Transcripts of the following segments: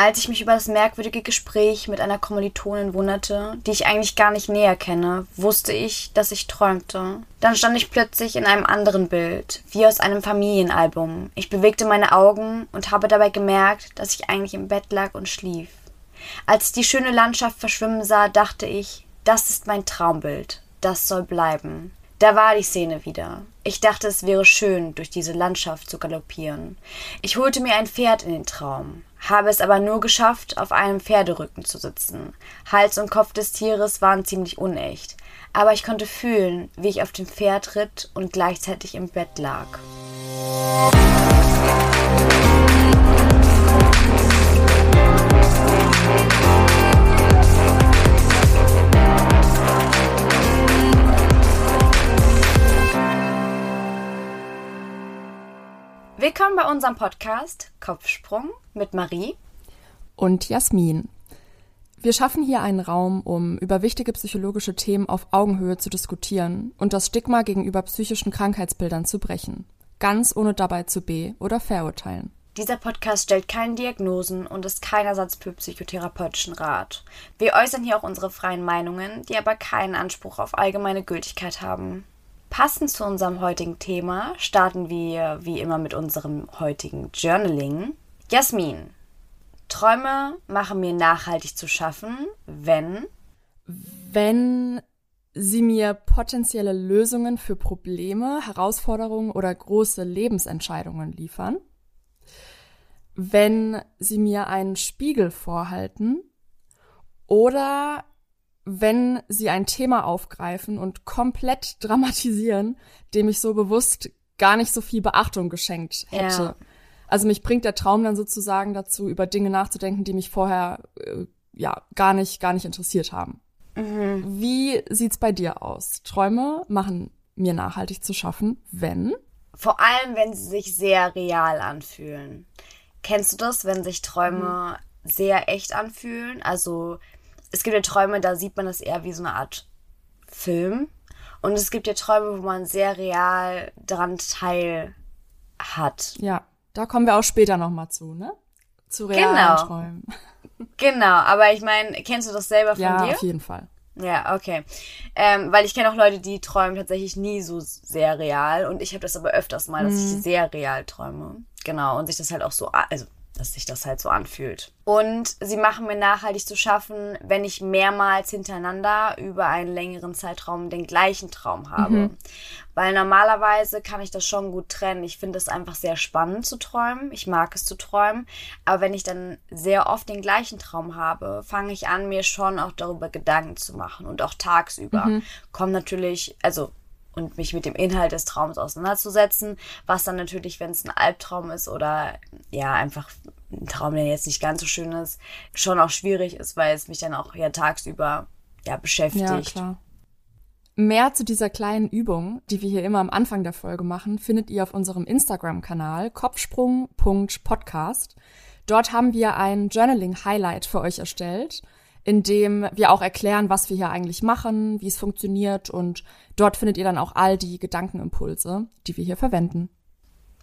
Als ich mich über das merkwürdige Gespräch mit einer Kommilitonin wunderte, die ich eigentlich gar nicht näher kenne, wusste ich, dass ich träumte. Dann stand ich plötzlich in einem anderen Bild, wie aus einem Familienalbum. Ich bewegte meine Augen und habe dabei gemerkt, dass ich eigentlich im Bett lag und schlief. Als ich die schöne Landschaft verschwimmen sah, dachte ich, das ist mein Traumbild. Das soll bleiben. Da war die Szene wieder. Ich dachte, es wäre schön, durch diese Landschaft zu galoppieren. Ich holte mir ein Pferd in den Traum, habe es aber nur geschafft, auf einem Pferderücken zu sitzen. Hals und Kopf des Tieres waren ziemlich unecht, aber ich konnte fühlen, wie ich auf dem Pferd ritt und gleichzeitig im Bett lag. Willkommen bei unserem Podcast Kopfsprung mit Marie und Jasmin. Wir schaffen hier einen Raum, um über wichtige psychologische Themen auf Augenhöhe zu diskutieren und das Stigma gegenüber psychischen Krankheitsbildern zu brechen, ganz ohne dabei zu be- oder verurteilen. Dieser Podcast stellt keine Diagnosen und ist kein Ersatz für psychotherapeutischen Rat. Wir äußern hier auch unsere freien Meinungen, die aber keinen Anspruch auf allgemeine Gültigkeit haben. Passend zu unserem heutigen Thema starten wir wie immer mit unserem heutigen Journaling. Jasmin, Träume machen mir nachhaltig zu schaffen, wenn wenn sie mir potenzielle Lösungen für Probleme, Herausforderungen oder große Lebensentscheidungen liefern, wenn sie mir einen Spiegel vorhalten oder wenn sie ein Thema aufgreifen und komplett dramatisieren, dem ich so bewusst gar nicht so viel Beachtung geschenkt hätte. Ja. Also mich bringt der Traum dann sozusagen dazu, über Dinge nachzudenken, die mich vorher äh, ja gar nicht, gar nicht interessiert haben. Mhm. Wie sieht's bei dir aus? Träume machen mir nachhaltig zu schaffen, wenn? Vor allem, wenn sie sich sehr real anfühlen. Kennst du das, wenn sich Träume mhm. sehr echt anfühlen? Also es gibt ja Träume, da sieht man das eher wie so eine Art Film. Und es gibt ja Träume, wo man sehr real daran teil hat. Ja, da kommen wir auch später nochmal zu, ne? Zu realen genau. Träumen. Genau, aber ich meine, kennst du das selber von ja, dir? Ja, auf jeden Fall. Ja, okay. Ähm, weil ich kenne auch Leute, die träumen tatsächlich nie so sehr real. Und ich habe das aber öfters mal, dass mhm. ich sehr real träume. Genau. Und sich das halt auch so, also dass sich das halt so anfühlt. Und sie machen mir nachhaltig zu schaffen, wenn ich mehrmals hintereinander über einen längeren Zeitraum den gleichen Traum habe. Mhm. Weil normalerweise kann ich das schon gut trennen. Ich finde es einfach sehr spannend zu träumen. Ich mag es zu träumen. Aber wenn ich dann sehr oft den gleichen Traum habe, fange ich an, mir schon auch darüber Gedanken zu machen. Und auch tagsüber mhm. kommen natürlich, also und mich mit dem Inhalt des Traums auseinanderzusetzen, was dann natürlich, wenn es ein Albtraum ist oder ja, einfach ein Traum, der jetzt nicht ganz so schön ist, schon auch schwierig ist, weil es mich dann auch ja tagsüber ja beschäftigt. Ja, klar. Mehr zu dieser kleinen Übung, die wir hier immer am Anfang der Folge machen, findet ihr auf unserem Instagram-Kanal kopfsprung.podcast. Dort haben wir ein Journaling-Highlight für euch erstellt in dem wir auch erklären, was wir hier eigentlich machen, wie es funktioniert und dort findet ihr dann auch all die Gedankenimpulse, die wir hier verwenden.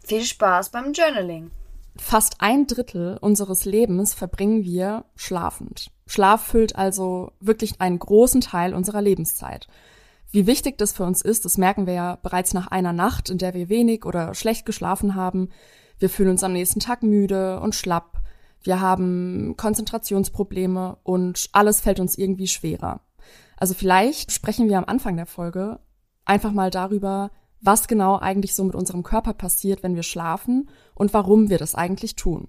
Viel Spaß beim Journaling. Fast ein Drittel unseres Lebens verbringen wir schlafend. Schlaf füllt also wirklich einen großen Teil unserer Lebenszeit. Wie wichtig das für uns ist, das merken wir ja bereits nach einer Nacht, in der wir wenig oder schlecht geschlafen haben. Wir fühlen uns am nächsten Tag müde und schlapp wir haben Konzentrationsprobleme und alles fällt uns irgendwie schwerer. Also vielleicht sprechen wir am Anfang der Folge einfach mal darüber, was genau eigentlich so mit unserem Körper passiert, wenn wir schlafen und warum wir das eigentlich tun.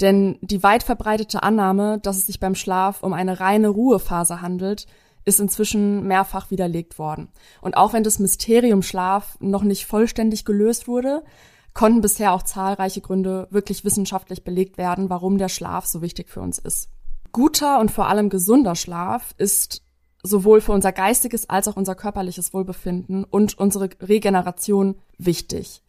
Denn die weit verbreitete Annahme, dass es sich beim Schlaf um eine reine Ruhephase handelt, ist inzwischen mehrfach widerlegt worden. Und auch wenn das Mysterium Schlaf noch nicht vollständig gelöst wurde, konnten bisher auch zahlreiche Gründe wirklich wissenschaftlich belegt werden, warum der Schlaf so wichtig für uns ist. Guter und vor allem gesunder Schlaf ist sowohl für unser geistiges als auch unser körperliches Wohlbefinden und unsere Regeneration wichtig.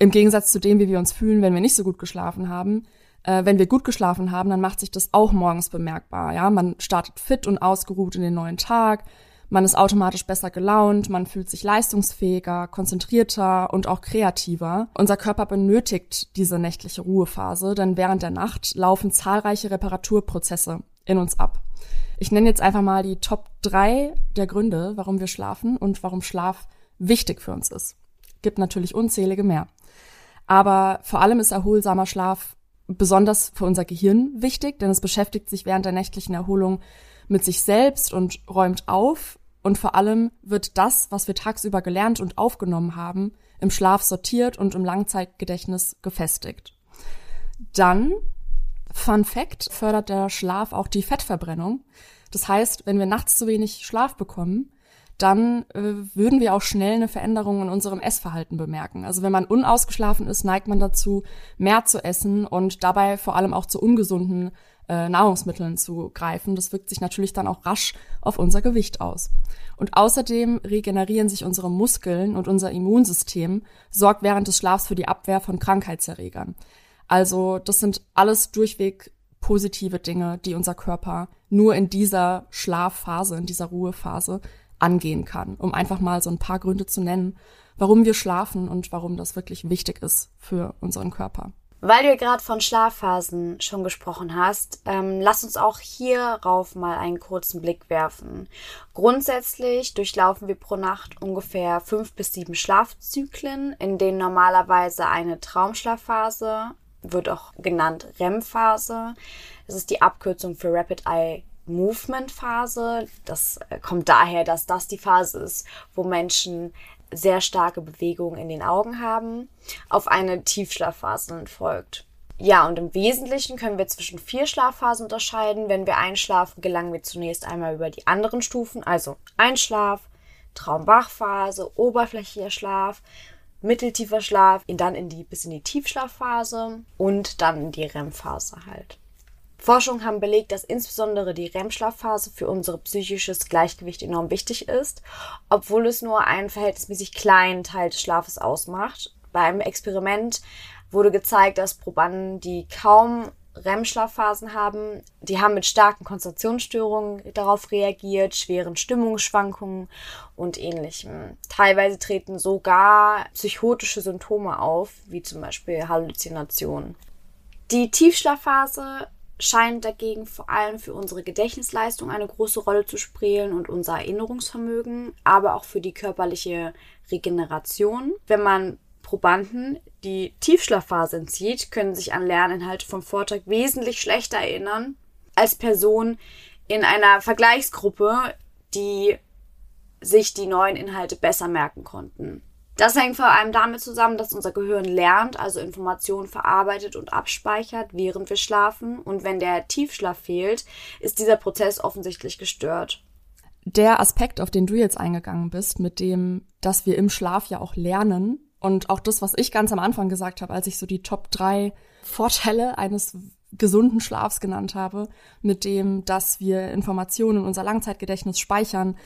Im Gegensatz zu dem, wie wir uns fühlen, wenn wir nicht so gut geschlafen haben. Äh, wenn wir gut geschlafen haben, dann macht sich das auch morgens bemerkbar. Ja, man startet fit und ausgeruht in den neuen Tag. Man ist automatisch besser gelaunt, man fühlt sich leistungsfähiger, konzentrierter und auch kreativer. Unser Körper benötigt diese nächtliche Ruhephase, denn während der Nacht laufen zahlreiche Reparaturprozesse in uns ab. Ich nenne jetzt einfach mal die Top drei der Gründe, warum wir schlafen und warum Schlaf wichtig für uns ist. Gibt natürlich unzählige mehr. Aber vor allem ist erholsamer Schlaf besonders für unser Gehirn wichtig, denn es beschäftigt sich während der nächtlichen Erholung mit sich selbst und räumt auf. Und vor allem wird das, was wir tagsüber gelernt und aufgenommen haben, im Schlaf sortiert und im Langzeitgedächtnis gefestigt. Dann, Fun Fact, fördert der Schlaf auch die Fettverbrennung. Das heißt, wenn wir nachts zu wenig Schlaf bekommen, dann äh, würden wir auch schnell eine Veränderung in unserem Essverhalten bemerken. Also wenn man unausgeschlafen ist, neigt man dazu, mehr zu essen und dabei vor allem auch zu ungesunden äh, Nahrungsmitteln zu greifen. Das wirkt sich natürlich dann auch rasch auf unser Gewicht aus. Und außerdem regenerieren sich unsere Muskeln und unser Immunsystem sorgt während des Schlafs für die Abwehr von Krankheitserregern. Also das sind alles durchweg positive Dinge, die unser Körper nur in dieser Schlafphase, in dieser Ruhephase angehen kann, um einfach mal so ein paar Gründe zu nennen, warum wir schlafen und warum das wirklich wichtig ist für unseren Körper. Weil du gerade von Schlafphasen schon gesprochen hast, ähm, lass uns auch hierauf mal einen kurzen Blick werfen. Grundsätzlich durchlaufen wir pro Nacht ungefähr fünf bis sieben Schlafzyklen, in denen normalerweise eine Traumschlafphase, wird auch genannt REM-Phase, das ist die Abkürzung für Rapid Eye Movement-Phase. Das äh, kommt daher, dass das die Phase ist, wo Menschen sehr starke Bewegungen in den Augen haben, auf eine Tiefschlafphase folgt. Ja, und im Wesentlichen können wir zwischen vier Schlafphasen unterscheiden. Wenn wir einschlafen, gelangen wir zunächst einmal über die anderen Stufen, also Einschlaf, Traumwachphase, oberflächlicher Schlaf, mitteltiefer Schlaf, dann in die, bis in die Tiefschlafphase und dann in die REM-Phase halt. Forschungen haben belegt, dass insbesondere die REM-Schlafphase für unser psychisches Gleichgewicht enorm wichtig ist, obwohl es nur einen verhältnismäßig kleinen Teil des Schlafes ausmacht. Beim Experiment wurde gezeigt, dass Probanden, die kaum REM-Schlafphasen haben, die haben mit starken Konzentrationsstörungen darauf reagiert, schweren Stimmungsschwankungen und ähnlichem. Teilweise treten sogar psychotische Symptome auf, wie zum Beispiel Halluzinationen. Die Tiefschlafphase scheint dagegen vor allem für unsere Gedächtnisleistung eine große Rolle zu spielen und unser Erinnerungsvermögen, aber auch für die körperliche Regeneration. Wenn man Probanden die Tiefschlafphase entzieht, können sich an Lerninhalte vom Vortrag wesentlich schlechter erinnern als Personen in einer Vergleichsgruppe, die sich die neuen Inhalte besser merken konnten. Das hängt vor allem damit zusammen, dass unser Gehirn lernt, also Informationen verarbeitet und abspeichert, während wir schlafen. Und wenn der Tiefschlaf fehlt, ist dieser Prozess offensichtlich gestört. Der Aspekt, auf den du jetzt eingegangen bist, mit dem, dass wir im Schlaf ja auch lernen und auch das, was ich ganz am Anfang gesagt habe, als ich so die Top drei Vorteile eines gesunden Schlafs genannt habe, mit dem, dass wir Informationen in unser Langzeitgedächtnis speichern,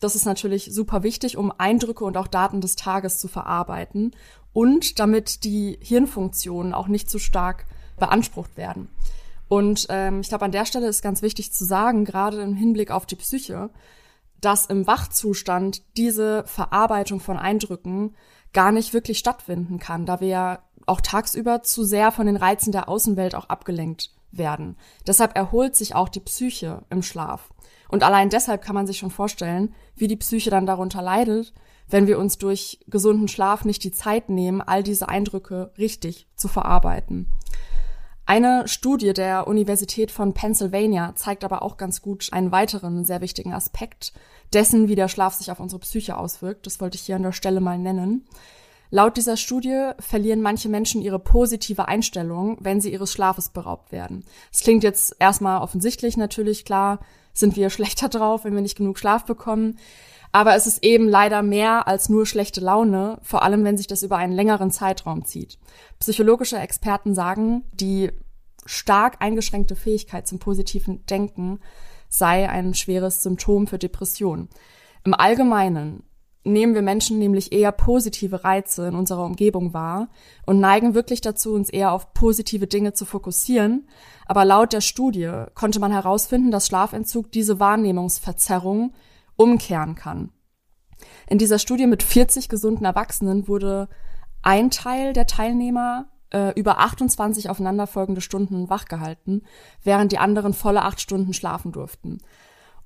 das ist natürlich super wichtig, um Eindrücke und auch Daten des Tages zu verarbeiten und damit die Hirnfunktionen auch nicht zu stark beansprucht werden. Und ähm, ich glaube, an der Stelle ist ganz wichtig zu sagen, gerade im Hinblick auf die Psyche, dass im Wachzustand diese Verarbeitung von Eindrücken gar nicht wirklich stattfinden kann, da wir ja auch tagsüber zu sehr von den Reizen der Außenwelt auch abgelenkt werden. Deshalb erholt sich auch die Psyche im Schlaf. Und allein deshalb kann man sich schon vorstellen, wie die Psyche dann darunter leidet, wenn wir uns durch gesunden Schlaf nicht die Zeit nehmen, all diese Eindrücke richtig zu verarbeiten. Eine Studie der Universität von Pennsylvania zeigt aber auch ganz gut einen weiteren sehr wichtigen Aspekt dessen, wie der Schlaf sich auf unsere Psyche auswirkt. Das wollte ich hier an der Stelle mal nennen. Laut dieser Studie verlieren manche Menschen ihre positive Einstellung, wenn sie ihres Schlafes beraubt werden. Es klingt jetzt erstmal offensichtlich natürlich klar, sind wir schlechter drauf, wenn wir nicht genug Schlaf bekommen. Aber es ist eben leider mehr als nur schlechte Laune, vor allem wenn sich das über einen längeren Zeitraum zieht. Psychologische Experten sagen, die stark eingeschränkte Fähigkeit zum positiven Denken sei ein schweres Symptom für Depression. Im Allgemeinen nehmen wir Menschen nämlich eher positive Reize in unserer Umgebung wahr und neigen wirklich dazu, uns eher auf positive Dinge zu fokussieren. Aber laut der Studie konnte man herausfinden, dass Schlafentzug diese Wahrnehmungsverzerrung umkehren kann. In dieser Studie mit 40 gesunden Erwachsenen wurde ein Teil der Teilnehmer äh, über 28 aufeinanderfolgende Stunden wachgehalten, während die anderen volle acht Stunden schlafen durften.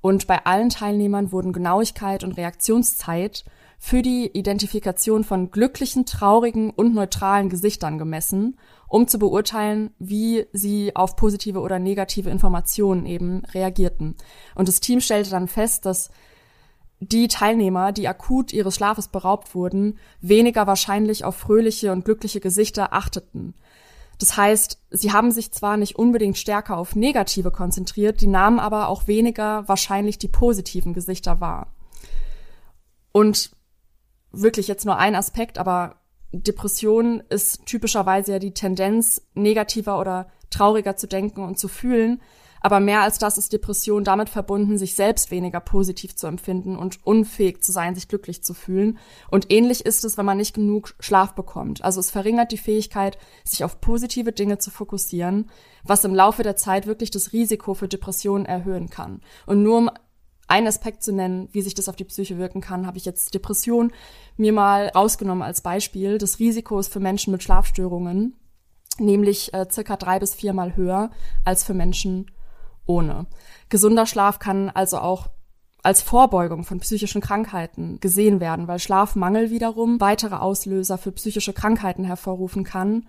Und bei allen Teilnehmern wurden Genauigkeit und Reaktionszeit für die Identifikation von glücklichen, traurigen und neutralen Gesichtern gemessen, um zu beurteilen, wie sie auf positive oder negative Informationen eben reagierten. Und das Team stellte dann fest, dass die Teilnehmer, die akut ihres Schlafes beraubt wurden, weniger wahrscheinlich auf fröhliche und glückliche Gesichter achteten. Das heißt, sie haben sich zwar nicht unbedingt stärker auf negative konzentriert, die nahmen aber auch weniger wahrscheinlich die positiven Gesichter wahr. Und wirklich jetzt nur ein Aspekt, aber Depression ist typischerweise ja die Tendenz, negativer oder trauriger zu denken und zu fühlen. Aber mehr als das ist Depression damit verbunden, sich selbst weniger positiv zu empfinden und unfähig zu sein, sich glücklich zu fühlen. Und ähnlich ist es, wenn man nicht genug Schlaf bekommt. Also es verringert die Fähigkeit, sich auf positive Dinge zu fokussieren, was im Laufe der Zeit wirklich das Risiko für Depressionen erhöhen kann. Und nur um einen Aspekt zu nennen, wie sich das auf die Psyche wirken kann, habe ich jetzt Depression mir mal rausgenommen als Beispiel. Das Risiko ist für Menschen mit Schlafstörungen nämlich äh, circa drei bis viermal höher als für Menschen ohne. Gesunder Schlaf kann also auch als Vorbeugung von psychischen Krankheiten gesehen werden, weil Schlafmangel wiederum weitere Auslöser für psychische Krankheiten hervorrufen kann,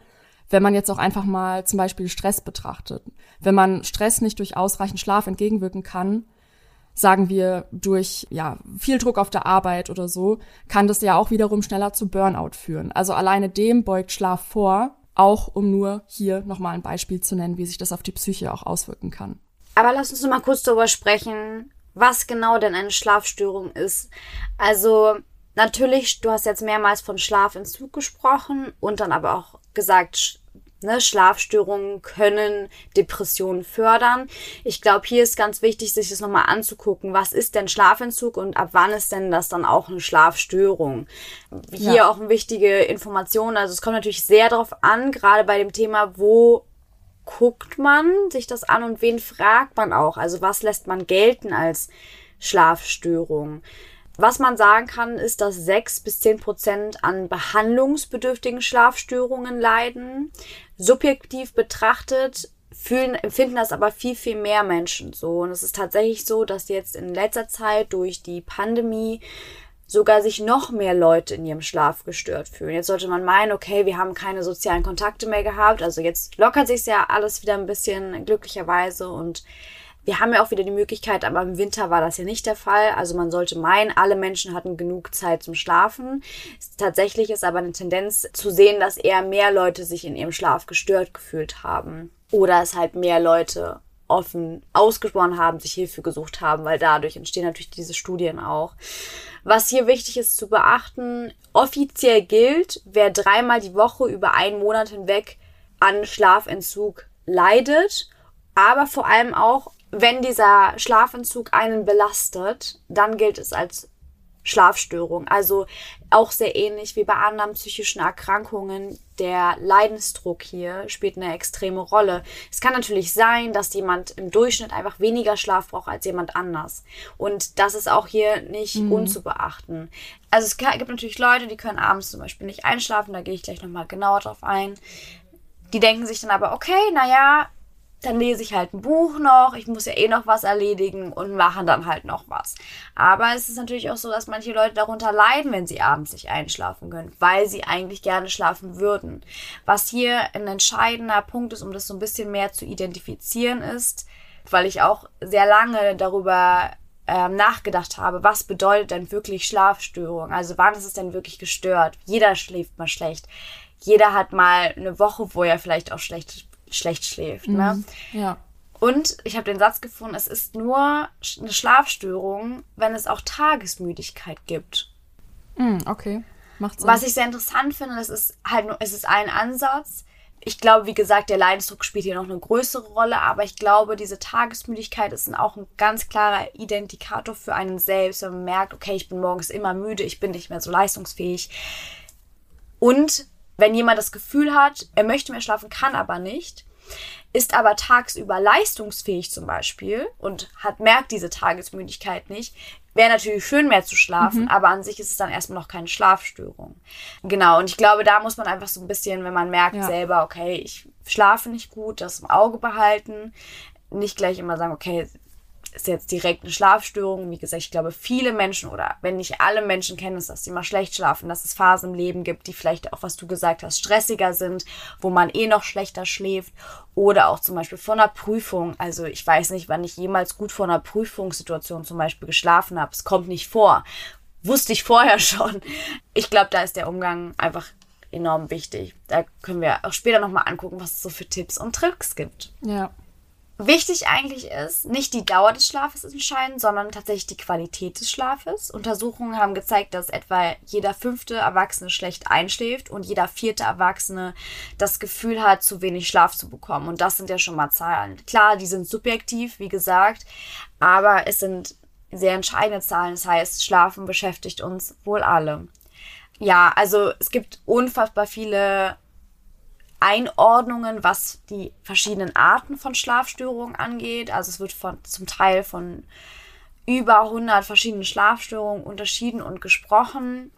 wenn man jetzt auch einfach mal zum Beispiel Stress betrachtet. Wenn man Stress nicht durch ausreichend Schlaf entgegenwirken kann, sagen wir durch ja viel Druck auf der Arbeit oder so, kann das ja auch wiederum schneller zu Burnout führen. Also alleine dem beugt Schlaf vor, auch um nur hier nochmal ein Beispiel zu nennen, wie sich das auf die Psyche auch auswirken kann. Aber lass uns noch mal kurz darüber sprechen, was genau denn eine Schlafstörung ist. Also natürlich, du hast jetzt mehrmals von Schlafentzug gesprochen und dann aber auch gesagt, ne, Schlafstörungen können Depressionen fördern. Ich glaube, hier ist ganz wichtig, sich das nochmal anzugucken. Was ist denn Schlafentzug und ab wann ist denn das dann auch eine Schlafstörung? Hier ja. auch eine wichtige Information. Also es kommt natürlich sehr darauf an, gerade bei dem Thema, wo guckt man sich das an und wen fragt man auch? Also was lässt man gelten als Schlafstörung? Was man sagen kann, ist, dass sechs bis zehn Prozent an behandlungsbedürftigen Schlafstörungen leiden. Subjektiv betrachtet fühlen, empfinden das aber viel, viel mehr Menschen so. Und es ist tatsächlich so, dass jetzt in letzter Zeit durch die Pandemie sogar sich noch mehr Leute in ihrem Schlaf gestört fühlen. Jetzt sollte man meinen, okay, wir haben keine sozialen Kontakte mehr gehabt, also jetzt lockert sich ja alles wieder ein bisschen glücklicherweise und wir haben ja auch wieder die Möglichkeit, aber im Winter war das ja nicht der Fall. Also man sollte meinen, alle Menschen hatten genug Zeit zum Schlafen. Tatsächlich ist aber eine Tendenz zu sehen, dass eher mehr Leute sich in ihrem Schlaf gestört gefühlt haben. Oder es halt mehr Leute offen ausgesprochen haben, sich Hilfe gesucht haben, weil dadurch entstehen natürlich diese Studien auch. Was hier wichtig ist zu beachten, offiziell gilt, wer dreimal die Woche über einen Monat hinweg an Schlafentzug leidet, aber vor allem auch, wenn dieser Schlafentzug einen belastet, dann gilt es als Schlafstörung. Also auch sehr ähnlich wie bei anderen psychischen Erkrankungen. Der Leidensdruck hier spielt eine extreme Rolle. Es kann natürlich sein, dass jemand im Durchschnitt einfach weniger Schlaf braucht als jemand anders. Und das ist auch hier nicht mhm. unzubeachten. Also es gibt natürlich Leute, die können abends zum Beispiel nicht einschlafen. Da gehe ich gleich nochmal genauer drauf ein. Die denken sich dann aber, okay, naja, dann lese ich halt ein Buch noch, ich muss ja eh noch was erledigen und machen dann halt noch was. Aber es ist natürlich auch so, dass manche Leute darunter leiden, wenn sie abends nicht einschlafen können, weil sie eigentlich gerne schlafen würden. Was hier ein entscheidender Punkt ist, um das so ein bisschen mehr zu identifizieren ist, weil ich auch sehr lange darüber ähm, nachgedacht habe, was bedeutet denn wirklich Schlafstörung? Also wann ist es denn wirklich gestört? Jeder schläft mal schlecht. Jeder hat mal eine Woche, wo er vielleicht auch schlecht schlecht schläft. Ne? Mhm. Ja. Und ich habe den Satz gefunden, es ist nur eine Schlafstörung, wenn es auch Tagesmüdigkeit gibt. Mhm, okay, macht Sinn. Was ich sehr interessant finde, das ist halt nur, es ist ein Ansatz. Ich glaube, wie gesagt, der Leidensdruck spielt hier noch eine größere Rolle, aber ich glaube, diese Tagesmüdigkeit ist auch ein ganz klarer Identikator für einen selbst, wenn man merkt, okay, ich bin morgens immer müde, ich bin nicht mehr so leistungsfähig. Und wenn jemand das Gefühl hat, er möchte mehr schlafen, kann aber nicht, ist aber tagsüber leistungsfähig zum Beispiel und hat, merkt diese Tagesmüdigkeit nicht, Wäre natürlich schön, mehr zu schlafen, mhm. aber an sich ist es dann erstmal noch keine Schlafstörung. Genau, und ich glaube, da muss man einfach so ein bisschen, wenn man merkt ja. selber, okay, ich schlafe nicht gut, das im Auge behalten. Nicht gleich immer sagen, okay, ist jetzt direkt eine Schlafstörung. Wie gesagt, ich glaube, viele Menschen oder wenn nicht alle Menschen kennen es, dass sie mal schlecht schlafen, dass es Phasen im Leben gibt, die vielleicht auch, was du gesagt hast, stressiger sind, wo man eh noch schlechter schläft oder auch zum Beispiel vor einer Prüfung. Also ich weiß nicht, wann ich jemals gut vor einer Prüfungssituation zum Beispiel geschlafen habe. Es kommt nicht vor. Wusste ich vorher schon. Ich glaube, da ist der Umgang einfach enorm wichtig. Da können wir auch später nochmal angucken, was es so für Tipps und Tricks gibt. Ja. Wichtig eigentlich ist, nicht die Dauer des Schlafes entscheiden, sondern tatsächlich die Qualität des Schlafes. Untersuchungen haben gezeigt, dass etwa jeder fünfte Erwachsene schlecht einschläft und jeder vierte Erwachsene das Gefühl hat, zu wenig Schlaf zu bekommen. Und das sind ja schon mal Zahlen. Klar, die sind subjektiv, wie gesagt, aber es sind sehr entscheidende Zahlen. Das heißt, Schlafen beschäftigt uns wohl alle. Ja, also es gibt unfassbar viele Einordnungen, was die verschiedenen Arten von Schlafstörungen angeht. Also es wird von, zum Teil von über 100 verschiedenen Schlafstörungen unterschieden und gesprochen.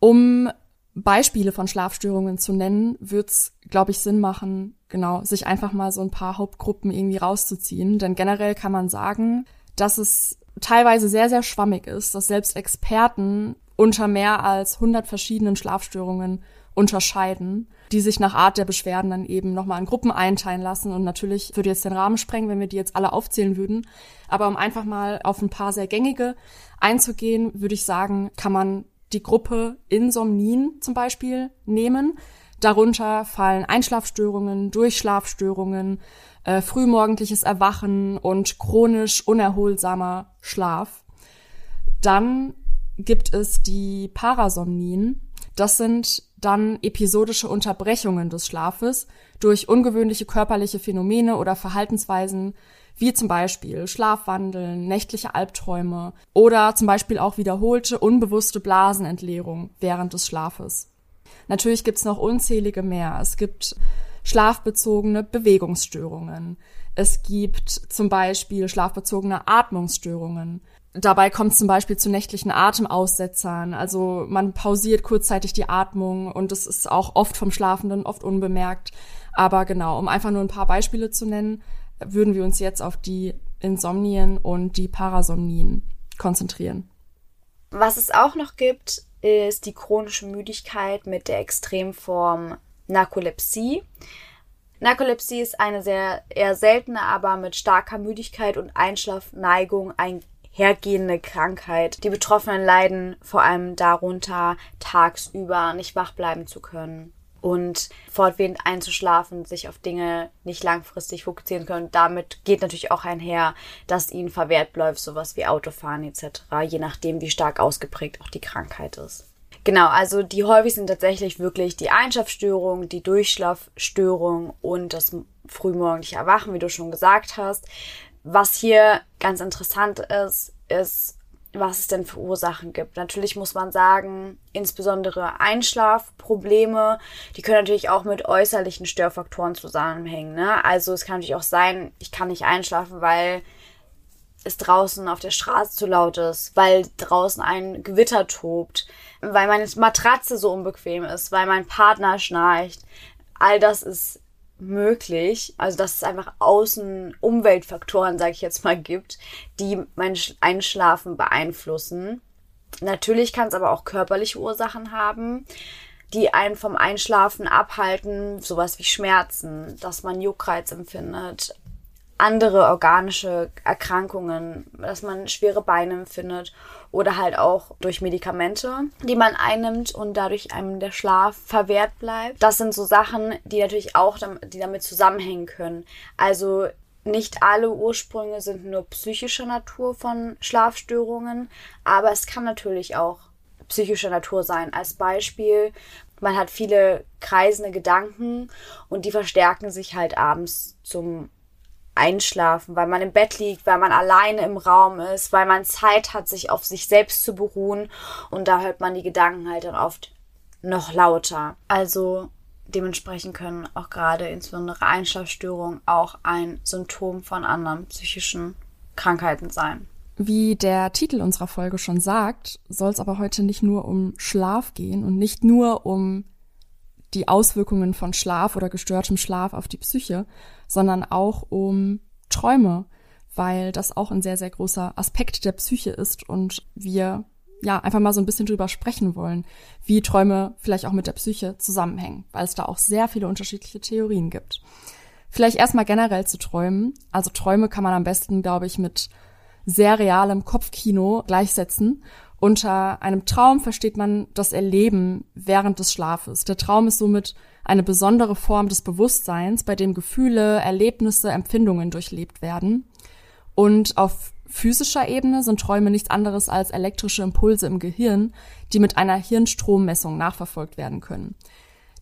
Um Beispiele von Schlafstörungen zu nennen, wird es, glaube ich, Sinn machen, genau, sich einfach mal so ein paar Hauptgruppen irgendwie rauszuziehen. Denn generell kann man sagen, dass es teilweise sehr, sehr schwammig ist, dass selbst Experten unter mehr als 100 verschiedenen Schlafstörungen unterscheiden, die sich nach Art der Beschwerden dann eben nochmal in Gruppen einteilen lassen. Und natürlich würde jetzt den Rahmen sprengen, wenn wir die jetzt alle aufzählen würden. Aber um einfach mal auf ein paar sehr gängige einzugehen, würde ich sagen, kann man die Gruppe Insomnien zum Beispiel nehmen. Darunter fallen Einschlafstörungen, Durchschlafstörungen, äh, frühmorgendliches Erwachen und chronisch unerholsamer Schlaf. Dann gibt es die Parasomnien. Das sind dann episodische Unterbrechungen des Schlafes durch ungewöhnliche körperliche Phänomene oder Verhaltensweisen, wie zum Beispiel Schlafwandeln, nächtliche Albträume oder zum Beispiel auch wiederholte unbewusste Blasenentleerung während des Schlafes. Natürlich gibt's noch unzählige mehr. Es gibt schlafbezogene Bewegungsstörungen. Es gibt zum Beispiel schlafbezogene Atmungsstörungen. Dabei kommt zum Beispiel zu nächtlichen Atemaussetzern. Also man pausiert kurzzeitig die Atmung und es ist auch oft vom Schlafenden, oft unbemerkt. Aber genau, um einfach nur ein paar Beispiele zu nennen, würden wir uns jetzt auf die Insomnien und die Parasomnien konzentrieren. Was es auch noch gibt, ist die chronische Müdigkeit mit der Extremform Narkolepsie. Narkolepsie ist eine sehr eher seltene, aber mit starker Müdigkeit und Einschlafneigung ein hergehende Krankheit. Die Betroffenen leiden vor allem darunter, tagsüber nicht wach bleiben zu können und fortwährend einzuschlafen, sich auf Dinge nicht langfristig fokussieren können. Damit geht natürlich auch einher, dass ihnen verwehrt bleibt, sowas wie Autofahren etc., je nachdem, wie stark ausgeprägt auch die Krankheit ist. Genau, also die häufig sind tatsächlich wirklich die Einschlafstörung, die Durchschlafstörung und das frühmorgendliche Erwachen, wie du schon gesagt hast. Was hier ganz interessant ist, ist, was es denn für Ursachen gibt. Natürlich muss man sagen, insbesondere Einschlafprobleme, die können natürlich auch mit äußerlichen Störfaktoren zusammenhängen. Ne? Also es kann natürlich auch sein, ich kann nicht einschlafen, weil es draußen auf der Straße zu laut ist, weil draußen ein Gewitter tobt, weil meine Matratze so unbequem ist, weil mein Partner schnarcht. All das ist möglich, also dass es einfach außen Umweltfaktoren, sage ich jetzt mal, gibt, die mein Einschlafen beeinflussen. Natürlich kann es aber auch körperliche Ursachen haben, die einen vom Einschlafen abhalten, sowas wie Schmerzen, dass man Juckreiz empfindet, andere organische Erkrankungen, dass man schwere Beine empfindet oder halt auch durch Medikamente, die man einnimmt und dadurch einem der Schlaf verwehrt bleibt. Das sind so Sachen, die natürlich auch die damit zusammenhängen können. Also nicht alle Ursprünge sind nur psychischer Natur von Schlafstörungen, aber es kann natürlich auch psychischer Natur sein. Als Beispiel, man hat viele kreisende Gedanken und die verstärken sich halt abends zum einschlafen, weil man im Bett liegt, weil man alleine im Raum ist, weil man Zeit hat, sich auf sich selbst zu beruhen und da hört man die Gedanken halt dann oft noch lauter. Also dementsprechend können auch gerade insbesondere Einschlafstörungen auch ein Symptom von anderen psychischen Krankheiten sein. Wie der Titel unserer Folge schon sagt, soll es aber heute nicht nur um Schlaf gehen und nicht nur um die Auswirkungen von Schlaf oder gestörtem Schlaf auf die Psyche, sondern auch um Träume, weil das auch ein sehr, sehr großer Aspekt der Psyche ist und wir ja einfach mal so ein bisschen drüber sprechen wollen, wie Träume vielleicht auch mit der Psyche zusammenhängen, weil es da auch sehr viele unterschiedliche Theorien gibt. Vielleicht erstmal generell zu Träumen. Also Träume kann man am besten, glaube ich, mit sehr realem Kopfkino gleichsetzen. Unter einem Traum versteht man das Erleben während des Schlafes. Der Traum ist somit eine besondere Form des Bewusstseins, bei dem Gefühle, Erlebnisse, Empfindungen durchlebt werden. Und auf physischer Ebene sind Träume nichts anderes als elektrische Impulse im Gehirn, die mit einer Hirnstrommessung nachverfolgt werden können.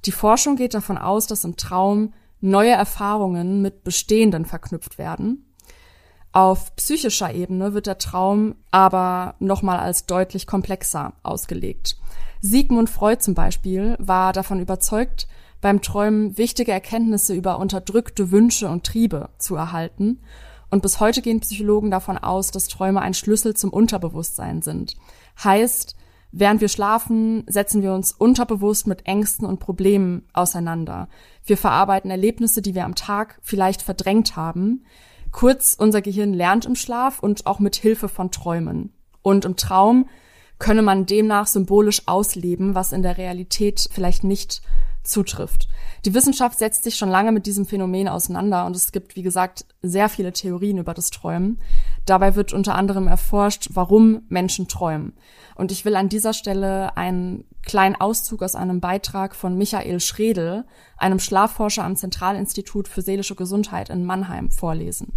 Die Forschung geht davon aus, dass im Traum neue Erfahrungen mit bestehenden verknüpft werden. Auf psychischer Ebene wird der Traum aber nochmal als deutlich komplexer ausgelegt. Sigmund Freud zum Beispiel war davon überzeugt, beim Träumen wichtige Erkenntnisse über unterdrückte Wünsche und Triebe zu erhalten. Und bis heute gehen Psychologen davon aus, dass Träume ein Schlüssel zum Unterbewusstsein sind. Heißt, während wir schlafen, setzen wir uns unterbewusst mit Ängsten und Problemen auseinander. Wir verarbeiten Erlebnisse, die wir am Tag vielleicht verdrängt haben. Kurz, unser Gehirn lernt im Schlaf und auch mit Hilfe von Träumen. Und im Traum könne man demnach symbolisch ausleben, was in der Realität vielleicht nicht zutrifft. Die Wissenschaft setzt sich schon lange mit diesem Phänomen auseinander und es gibt, wie gesagt, sehr viele Theorien über das Träumen. Dabei wird unter anderem erforscht, warum Menschen träumen. Und ich will an dieser Stelle einen kleinen Auszug aus einem Beitrag von Michael Schredel, einem Schlafforscher am Zentralinstitut für seelische Gesundheit in Mannheim, vorlesen.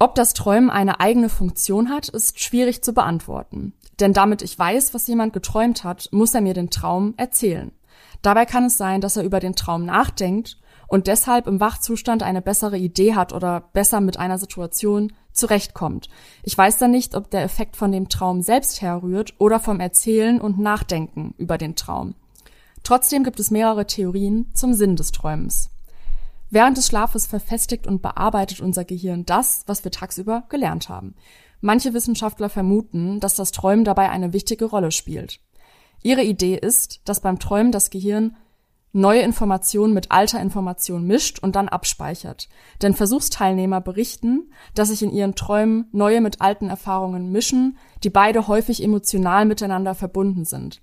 Ob das Träumen eine eigene Funktion hat, ist schwierig zu beantworten. Denn damit ich weiß, was jemand geträumt hat, muss er mir den Traum erzählen. Dabei kann es sein, dass er über den Traum nachdenkt und deshalb im Wachzustand eine bessere Idee hat oder besser mit einer Situation zurechtkommt. Ich weiß dann nicht, ob der Effekt von dem Traum selbst herrührt oder vom Erzählen und Nachdenken über den Traum. Trotzdem gibt es mehrere Theorien zum Sinn des Träumens. Während des Schlafes verfestigt und bearbeitet unser Gehirn das, was wir tagsüber gelernt haben. Manche Wissenschaftler vermuten, dass das Träumen dabei eine wichtige Rolle spielt. Ihre Idee ist, dass beim Träumen das Gehirn neue Informationen mit alter Information mischt und dann abspeichert. Denn Versuchsteilnehmer berichten, dass sich in ihren Träumen neue mit alten Erfahrungen mischen, die beide häufig emotional miteinander verbunden sind.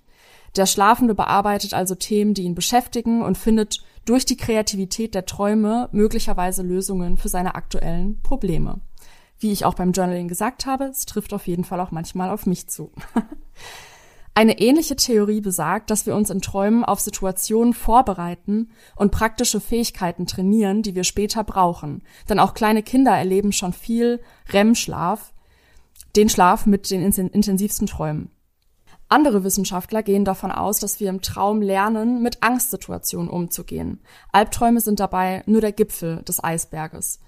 Der Schlafende bearbeitet also Themen, die ihn beschäftigen und findet durch die Kreativität der Träume möglicherweise Lösungen für seine aktuellen Probleme. Wie ich auch beim Journaling gesagt habe, es trifft auf jeden Fall auch manchmal auf mich zu. Eine ähnliche Theorie besagt, dass wir uns in Träumen auf Situationen vorbereiten und praktische Fähigkeiten trainieren, die wir später brauchen. Denn auch kleine Kinder erleben schon viel REM-Schlaf, den Schlaf mit den intensivsten Träumen. Andere Wissenschaftler gehen davon aus, dass wir im Traum lernen, mit Angstsituationen umzugehen. Albträume sind dabei nur der Gipfel des Eisberges.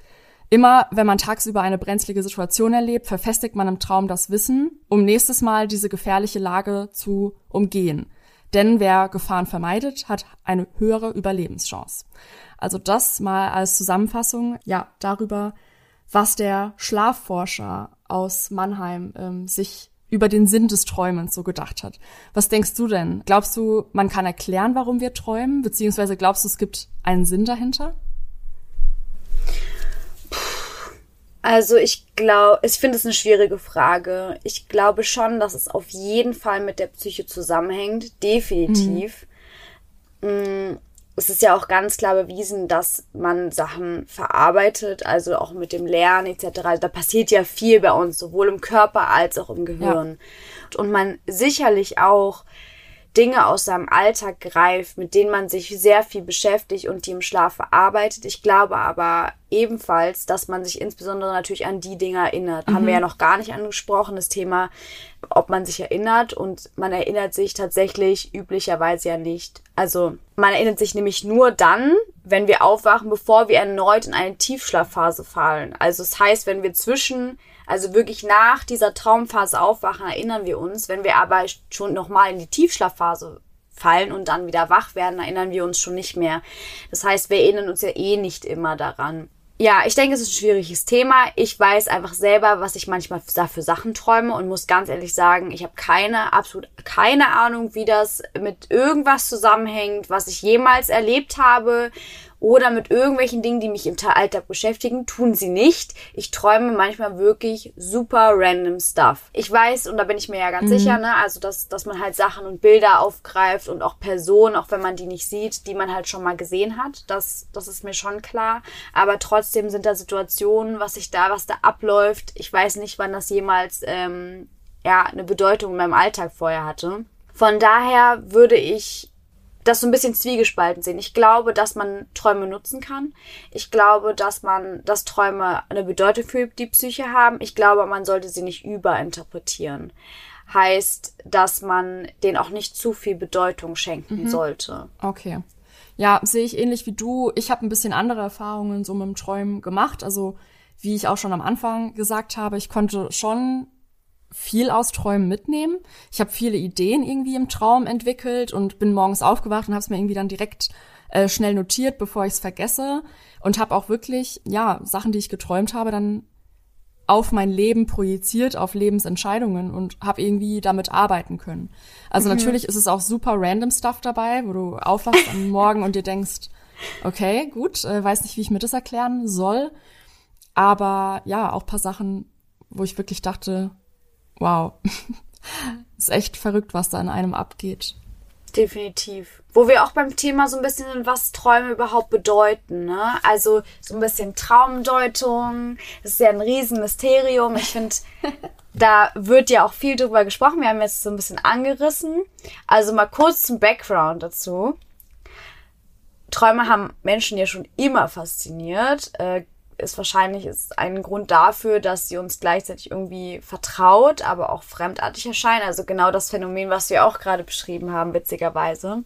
Immer wenn man tagsüber eine brenzlige Situation erlebt, verfestigt man im Traum das Wissen, um nächstes Mal diese gefährliche Lage zu umgehen. Denn wer Gefahren vermeidet, hat eine höhere Überlebenschance. Also das mal als Zusammenfassung, ja, darüber, was der Schlafforscher aus Mannheim ähm, sich über den Sinn des Träumens so gedacht hat. Was denkst du denn? Glaubst du, man kann erklären, warum wir träumen? Beziehungsweise glaubst du, es gibt einen Sinn dahinter? Also ich glaube, ich finde es eine schwierige Frage. Ich glaube schon, dass es auf jeden Fall mit der Psyche zusammenhängt, definitiv. Mhm. Es ist ja auch ganz klar bewiesen, dass man Sachen verarbeitet, also auch mit dem Lernen etc. Also da passiert ja viel bei uns, sowohl im Körper als auch im Gehirn. Ja. Und man sicherlich auch Dinge aus seinem Alltag greift, mit denen man sich sehr viel beschäftigt und die im Schlaf verarbeitet. Ich glaube aber ebenfalls, dass man sich insbesondere natürlich an die Dinge erinnert. Mhm. Haben wir ja noch gar nicht angesprochen, das Thema, ob man sich erinnert und man erinnert sich tatsächlich üblicherweise ja nicht. Also man erinnert sich nämlich nur dann, wenn wir aufwachen, bevor wir erneut in eine Tiefschlafphase fallen. Also das heißt, wenn wir zwischen also wirklich nach dieser Traumphase aufwachen, erinnern wir uns. Wenn wir aber schon nochmal in die Tiefschlafphase fallen und dann wieder wach werden, erinnern wir uns schon nicht mehr. Das heißt, wir erinnern uns ja eh nicht immer daran. ja, ich denke, es ist ein schwieriges Thema. Ich weiß einfach selber, was ich manchmal für Sachen träume und muss ganz ehrlich sagen, ich habe keine, absolut keine Ahnung, wie das mit irgendwas zusammenhängt, was ich jemals erlebt habe oder mit irgendwelchen Dingen, die mich im Alltag beschäftigen, tun sie nicht. Ich träume manchmal wirklich super random Stuff. Ich weiß, und da bin ich mir ja ganz mhm. sicher, ne, also dass, dass man halt Sachen und Bilder aufgreift und auch Personen, auch wenn man die nicht sieht, die man halt schon mal gesehen hat. Das, das ist mir schon klar. Aber trotzdem sind da Situationen, was sich da, was da abläuft. Ich weiß nicht, wann das jemals ähm, ja, eine Bedeutung in meinem Alltag vorher hatte. Von daher würde ich das so ein bisschen zwiegespalten sehen. Ich glaube, dass man Träume nutzen kann. Ich glaube, dass man, dass Träume eine Bedeutung für die Psyche haben. Ich glaube, man sollte sie nicht überinterpretieren. Heißt, dass man denen auch nicht zu viel Bedeutung schenken mhm. sollte. Okay. Ja, sehe ich ähnlich wie du. Ich habe ein bisschen andere Erfahrungen so mit dem Träumen gemacht. Also, wie ich auch schon am Anfang gesagt habe, ich konnte schon viel aus Träumen mitnehmen. Ich habe viele Ideen irgendwie im Traum entwickelt und bin morgens aufgewacht und habe es mir irgendwie dann direkt äh, schnell notiert, bevor ich es vergesse und habe auch wirklich ja Sachen, die ich geträumt habe, dann auf mein Leben projiziert, auf Lebensentscheidungen und habe irgendwie damit arbeiten können. Also mhm. natürlich ist es auch super random Stuff dabei, wo du aufwachst am Morgen und dir denkst, okay, gut, äh, weiß nicht, wie ich mir das erklären soll, aber ja, auch paar Sachen, wo ich wirklich dachte, wow, ist echt verrückt, was da in einem abgeht. Definitiv. Wo wir auch beim Thema so ein bisschen sind, was Träume überhaupt bedeuten. Ne? Also so ein bisschen Traumdeutung. Das ist ja ein Riesenmysterium. Ich finde, da wird ja auch viel drüber gesprochen. Wir haben jetzt so ein bisschen angerissen. Also mal kurz zum Background dazu. Träume haben Menschen ja schon immer fasziniert. Äh, ist wahrscheinlich ist ein Grund dafür, dass sie uns gleichzeitig irgendwie vertraut, aber auch fremdartig erscheinen. Also genau das Phänomen, was wir auch gerade beschrieben haben, witzigerweise.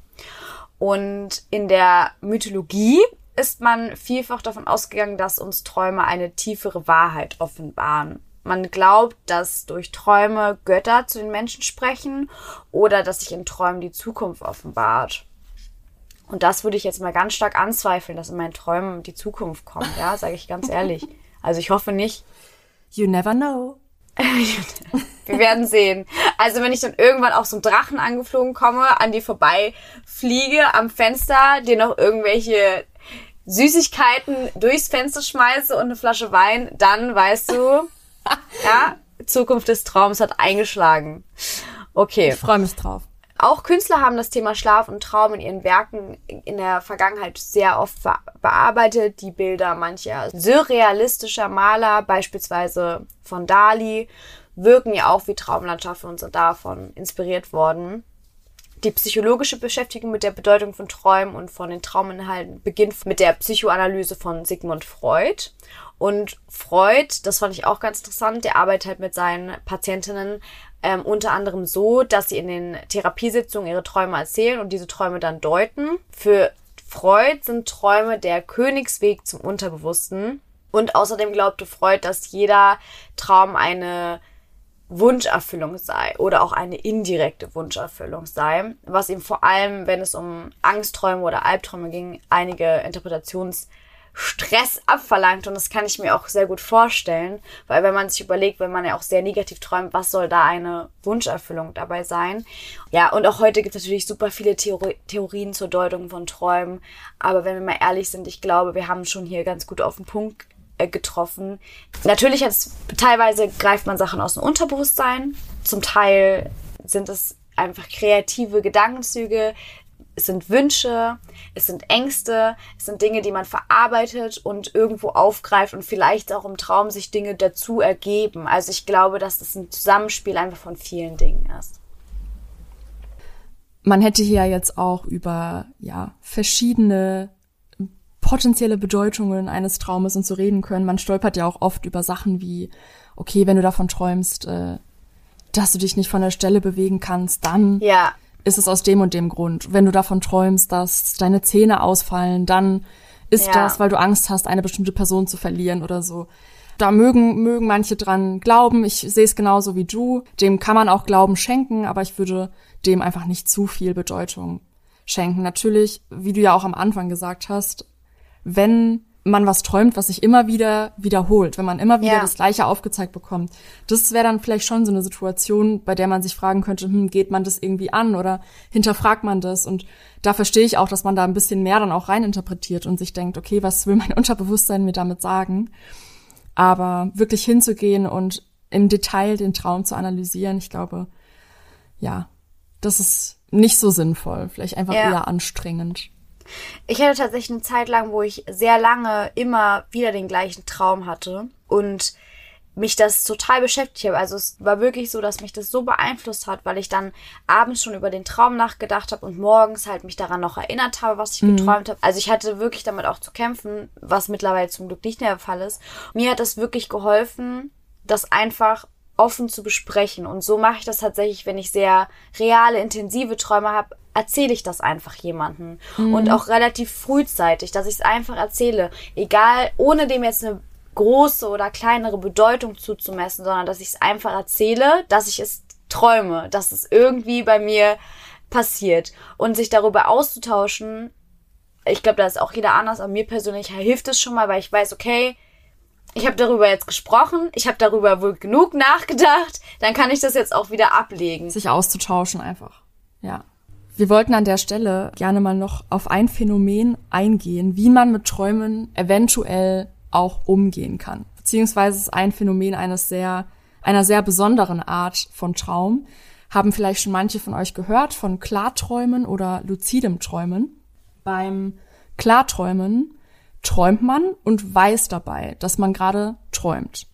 Und in der Mythologie ist man vielfach davon ausgegangen, dass uns Träume eine tiefere Wahrheit offenbaren. Man glaubt, dass durch Träume Götter zu den Menschen sprechen oder dass sich in Träumen die Zukunft offenbart. Und das würde ich jetzt mal ganz stark anzweifeln, dass in meinen Träumen die Zukunft kommt, ja, sage ich ganz ehrlich. Also ich hoffe nicht. You never know. Wir werden sehen. Also wenn ich dann irgendwann auf so einem Drachen angeflogen komme, an dir vorbei fliege am Fenster, dir noch irgendwelche Süßigkeiten durchs Fenster schmeiße und eine Flasche Wein, dann weißt du, ja, Zukunft des Traums hat eingeschlagen. Okay. Ich freue mich drauf. Auch Künstler haben das Thema Schlaf und Traum in ihren Werken in der Vergangenheit sehr oft bearbeitet. Die Bilder mancher surrealistischer Maler, beispielsweise von Dali, wirken ja auch wie Traumlandschaften und sind davon inspiriert worden. Die psychologische Beschäftigung mit der Bedeutung von Träumen und von den Trauminhalten beginnt mit der Psychoanalyse von Sigmund Freud. Und Freud, das fand ich auch ganz interessant, der arbeitet halt mit seinen Patientinnen ähm, unter anderem so, dass sie in den Therapiesitzungen ihre Träume erzählen und diese Träume dann deuten. Für Freud sind Träume der Königsweg zum Unterbewussten. Und außerdem glaubte Freud, dass jeder Traum eine Wunscherfüllung sei oder auch eine indirekte Wunscherfüllung sei, was ihm vor allem, wenn es um Angstträume oder Albträume ging, einige Interpretations- Stress abverlangt und das kann ich mir auch sehr gut vorstellen, weil wenn man sich überlegt, wenn man ja auch sehr negativ träumt, was soll da eine Wunscherfüllung dabei sein? Ja, und auch heute gibt es natürlich super viele Theori Theorien zur Deutung von Träumen, aber wenn wir mal ehrlich sind, ich glaube, wir haben schon hier ganz gut auf den Punkt äh, getroffen. Natürlich jetzt teilweise greift man Sachen aus dem Unterbewusstsein, zum Teil sind es einfach kreative Gedankenzüge, es sind Wünsche, es sind Ängste, es sind Dinge, die man verarbeitet und irgendwo aufgreift und vielleicht auch im Traum sich Dinge dazu ergeben. Also ich glaube, dass das ein Zusammenspiel einfach von vielen Dingen ist. Man hätte hier jetzt auch über ja verschiedene potenzielle Bedeutungen eines Traumes und so reden können. Man stolpert ja auch oft über Sachen wie, okay, wenn du davon träumst, äh, dass du dich nicht von der Stelle bewegen kannst, dann ja ist es aus dem und dem Grund. Wenn du davon träumst, dass deine Zähne ausfallen, dann ist ja. das, weil du Angst hast, eine bestimmte Person zu verlieren oder so. Da mögen, mögen manche dran glauben. Ich sehe es genauso wie du. Dem kann man auch Glauben schenken, aber ich würde dem einfach nicht zu viel Bedeutung schenken. Natürlich, wie du ja auch am Anfang gesagt hast, wenn man was träumt, was sich immer wieder wiederholt, wenn man immer wieder Ja. das Gleiche aufgezeigt bekommt. Das wäre dann vielleicht schon so eine Situation, bei der man sich fragen könnte, hm, geht man das irgendwie an oder hinterfragt man das? Und da verstehe ich auch, dass man da ein bisschen mehr dann auch reininterpretiert und sich denkt, okay, was will mein Unterbewusstsein mir damit sagen? Aber wirklich hinzugehen und im Detail den Traum zu analysieren, ich glaube, ja, das ist nicht so sinnvoll, vielleicht einfach Ja. eher anstrengend. Ich hatte tatsächlich eine Zeit lang, wo ich sehr lange immer wieder den gleichen Traum hatte und mich das total beschäftigt habe. Also es war wirklich so, dass mich das so beeinflusst hat, weil ich dann abends schon über den Traum nachgedacht habe und morgens halt mich daran noch erinnert habe, was ich geträumt habe. Also ich hatte wirklich damit auch zu kämpfen, was mittlerweile zum Glück nicht mehr der Fall ist. Mir hat das wirklich geholfen, das einfach offen zu besprechen. Und so mache ich das tatsächlich, wenn ich sehr reale, intensive Träume habe, erzähle ich das einfach jemandem. Und auch relativ frühzeitig, dass ich es einfach erzähle. Egal, ohne dem jetzt eine große oder kleinere Bedeutung zuzumessen, sondern dass ich es einfach erzähle, dass ich es träume, dass es irgendwie bei mir passiert. Und sich darüber auszutauschen, ich glaube, da ist auch jeder anders, aber mir persönlich hilft es schon mal, weil ich weiß, okay, ich habe darüber jetzt gesprochen, ich habe darüber wohl genug nachgedacht, dann kann ich das jetzt auch wieder ablegen. sich auszutauschen einfach. Ja. Wir wollten an der Stelle gerne mal noch auf ein Phänomen eingehen, wie man mit Träumen eventuell auch umgehen kann. Beziehungsweise ist ein Phänomen eines sehr, einer sehr besonderen Art von Traum. Haben vielleicht schon manche von euch gehört von Klarträumen oder luzidem Träumen. Beim Klarträumen träumt man und weiß dabei, dass man gerade träumt.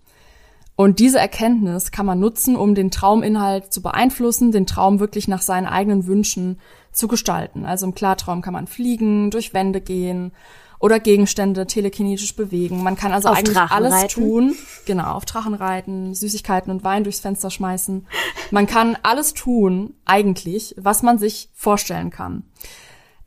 Und diese Erkenntnis kann man nutzen, um den Trauminhalt zu beeinflussen, den Traum wirklich nach seinen eigenen Wünschen zu gestalten. Also im Klartraum kann man fliegen, durch Wände gehen oder Gegenstände telekinetisch bewegen. Man kann also Auf eigentlich Drachen alles reiten. tun. Genau, auf Drachen reiten, Süßigkeiten und Wein durchs Fenster schmeißen. Man kann alles tun, eigentlich, was man sich vorstellen kann.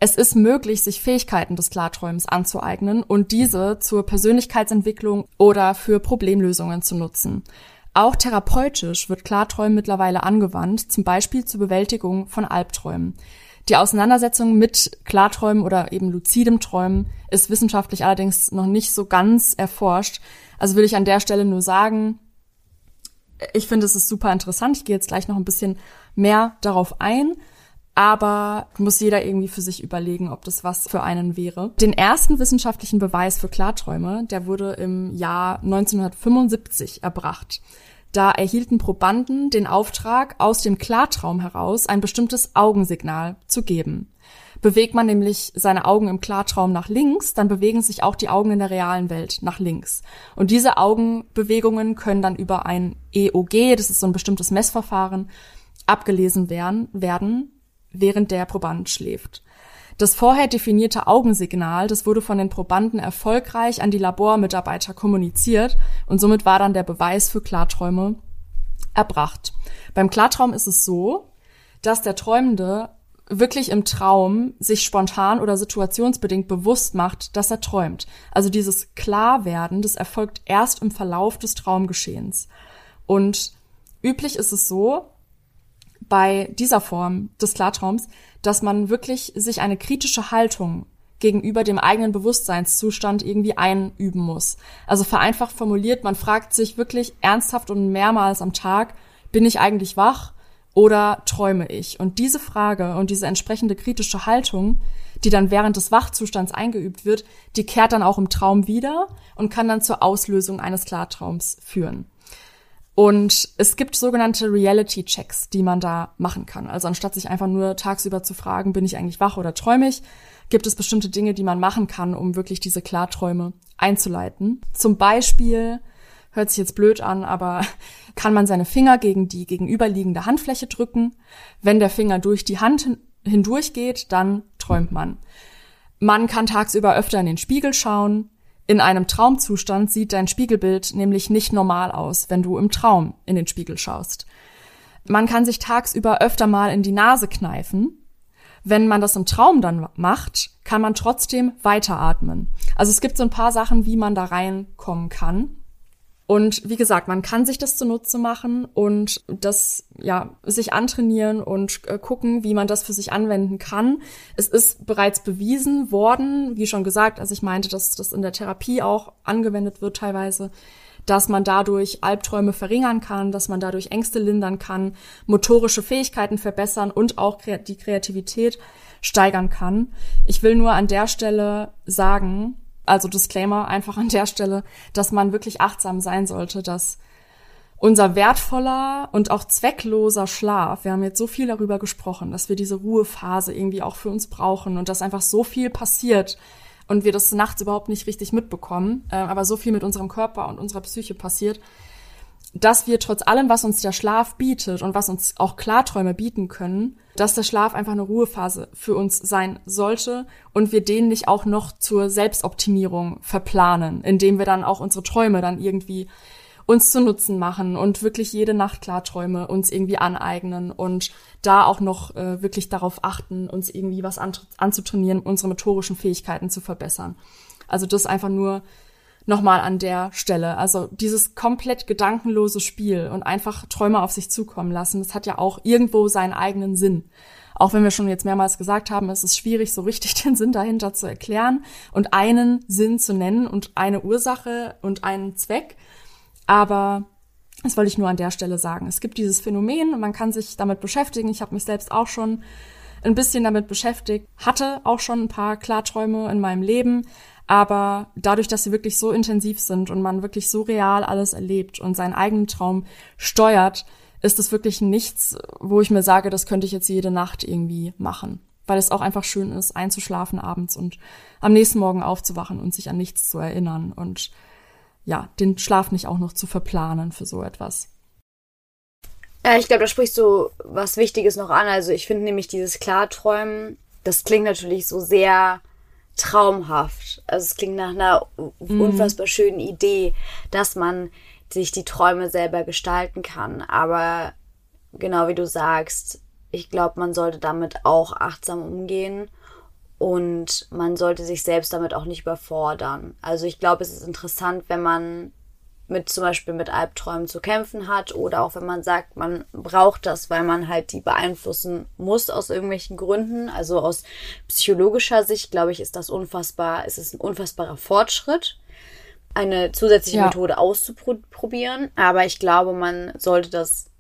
Es ist möglich, sich Fähigkeiten des Klarträumens anzueignen und diese zur Persönlichkeitsentwicklung oder für Problemlösungen zu nutzen. Auch therapeutisch wird Klarträumen mittlerweile angewandt, zum Beispiel zur Bewältigung von Albträumen. Die Auseinandersetzung mit Klarträumen oder eben luzidem Träumen ist wissenschaftlich allerdings noch nicht so ganz erforscht. Also will ich an der Stelle nur sagen, ich finde, es ist super interessant. Ich gehe jetzt gleich noch ein bisschen mehr darauf ein. Aber muss jeder irgendwie für sich überlegen, ob das was für einen wäre. Den ersten wissenschaftlichen Beweis für Klarträume, der wurde im Jahr 1975 erbracht. Da erhielten Probanden den Auftrag, aus dem Klartraum heraus ein bestimmtes Augensignal zu geben. Bewegt man nämlich seine Augen im Klartraum nach links, dann bewegen sich auch die Augen in der realen Welt nach links. Und diese Augenbewegungen können dann über ein EOG, das ist so ein bestimmtes Messverfahren, abgelesen werden, werden während der Proband schläft. Das vorher definierte Augensignal, das wurde von den Probanden erfolgreich an die Labormitarbeiter kommuniziert und somit war dann der Beweis für Klarträume erbracht. Beim Klartraum ist es so, dass der Träumende wirklich im Traum sich spontan oder situationsbedingt bewusst macht, dass er träumt. Also dieses Klarwerden, das erfolgt erst im Verlauf des Traumgeschehens. Und üblich ist es so, bei dieser Form des Klartraums, dass man wirklich sich eine kritische Haltung gegenüber dem eigenen Bewusstseinszustand irgendwie einüben muss. Also vereinfacht formuliert, man fragt sich wirklich ernsthaft und mehrmals am Tag, bin ich eigentlich wach oder träume ich? Und diese Frage und diese entsprechende kritische Haltung, die dann während des Wachzustands eingeübt wird, die kehrt dann auch im Traum wieder und kann dann zur Auslösung eines Klartraums führen. Und es gibt sogenannte Reality-Checks, die man da machen kann. Also anstatt sich einfach nur tagsüber zu fragen, bin ich eigentlich wach oder träume ich, gibt es bestimmte Dinge, die man machen kann, um wirklich diese Klarträume einzuleiten. Zum Beispiel, hört sich jetzt blöd an, aber kann man seine Finger gegen die gegenüberliegende Handfläche drücken. Wenn der Finger durch die Hand hin hindurch geht, dann träumt man. Man kann tagsüber öfter in den Spiegel schauen. In einem Traumzustand sieht dein Spiegelbild nämlich nicht normal aus, wenn du im Traum in den Spiegel schaust. Man kann sich tagsüber öfter mal in die Nase kneifen. Wenn man das im Traum dann macht, kann man trotzdem weiteratmen. Also es gibt so ein paar Sachen, wie man da reinkommen kann. Und wie gesagt, man kann sich das zunutze machen und das, ja, sich antrainieren und äh, gucken, wie man das für sich anwenden kann. Es ist bereits bewiesen worden, wie schon gesagt, also ich meinte, dass das in der Therapie auch angewendet wird teilweise, dass man dadurch Albträume verringern kann, dass man dadurch Ängste lindern kann, motorische Fähigkeiten verbessern und auch die Kreativität steigern kann. Ich will nur an der Stelle sagen, also Disclaimer einfach an der Stelle, dass man wirklich achtsam sein sollte, dass unser wertvoller und auch zweckloser Schlaf, wir haben jetzt so viel darüber gesprochen, dass wir diese Ruhephase irgendwie auch für uns brauchen und dass einfach so viel passiert und wir das nachts überhaupt nicht richtig mitbekommen, äh, aber so viel mit unserem Körper und unserer Psyche passiert, dass wir trotz allem, was uns der Schlaf bietet und was uns auch Klarträume bieten können, dass der Schlaf einfach eine Ruhephase für uns sein sollte und wir den nicht auch noch zur Selbstoptimierung verplanen, indem wir dann auch unsere Träume dann irgendwie uns zu Nutzen machen und wirklich jede Nacht Klarträume uns irgendwie aneignen und da auch noch äh, wirklich darauf achten, uns irgendwie was an, anzutrainieren, unsere motorischen Fähigkeiten zu verbessern. Also das einfach nur nochmal an der Stelle. Also dieses komplett gedankenlose Spiel und einfach Träume auf sich zukommen lassen, das hat ja auch irgendwo seinen eigenen Sinn. Auch wenn wir schon jetzt mehrmals gesagt haben, es ist schwierig, so richtig den Sinn dahinter zu erklären und einen Sinn zu nennen und eine Ursache und einen Zweck. Aber das wollte ich nur an der Stelle sagen. Es gibt dieses Phänomen und man kann sich damit beschäftigen. Ich habe mich selbst auch schon ein bisschen damit beschäftigt, hatte auch schon ein paar Klarträume in meinem Leben, aber dadurch, dass sie wirklich so intensiv sind und man wirklich so real alles erlebt und seinen eigenen Traum steuert, ist es wirklich nichts, wo ich mir sage, das könnte ich jetzt jede Nacht irgendwie machen. Weil es auch einfach schön ist, einzuschlafen abends und am nächsten Morgen aufzuwachen und sich an nichts zu erinnern und ja, den Schlaf nicht auch noch zu verplanen für so etwas. Ja, ich glaube, da sprichst du was Wichtiges noch an. Also ich finde nämlich dieses Klarträumen, das klingt natürlich so sehr traumhaft. Also es klingt nach einer mhm. unfassbar schönen Idee, dass man sich die Träume selber gestalten kann. Aber genau wie du sagst, ich glaube, man sollte damit auch achtsam umgehen und man sollte sich selbst damit auch nicht überfordern. Also ich glaube, es ist interessant, wenn man mit zum Beispiel mit Albträumen zu kämpfen hat oder auch wenn man sagt, man braucht das, weil man halt die beeinflussen muss aus irgendwelchen Gründen. Also aus psychologischer Sicht, glaube ich, ist das unfassbar, ist es ein unfassbarer Fortschritt, eine zusätzliche ja. Methode auszuprobieren. Aber ich glaube, man sollte das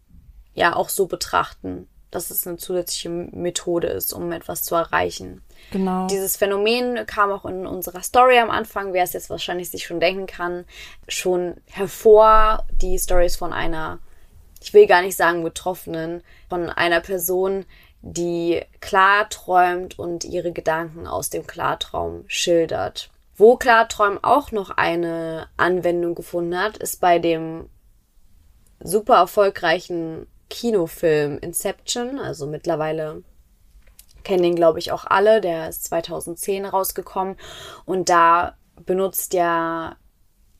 ja auch so betrachten, dass es eine zusätzliche Methode ist, um etwas zu erreichen. Genau. Dieses Phänomen kam auch in unserer Story am Anfang, wer es jetzt wahrscheinlich sich schon denken kann, schon hervor. Die Stories von einer, ich will gar nicht sagen Betroffenen, von einer Person, die klar träumt und ihre Gedanken aus dem Klartraum schildert. Wo Klarträumen auch noch eine Anwendung gefunden hat, ist bei dem super erfolgreichen Kinofilm Inception, also mittlerweile kennen den, glaube ich, auch alle. Der ist 2010 rausgekommen. Und da benutzt ja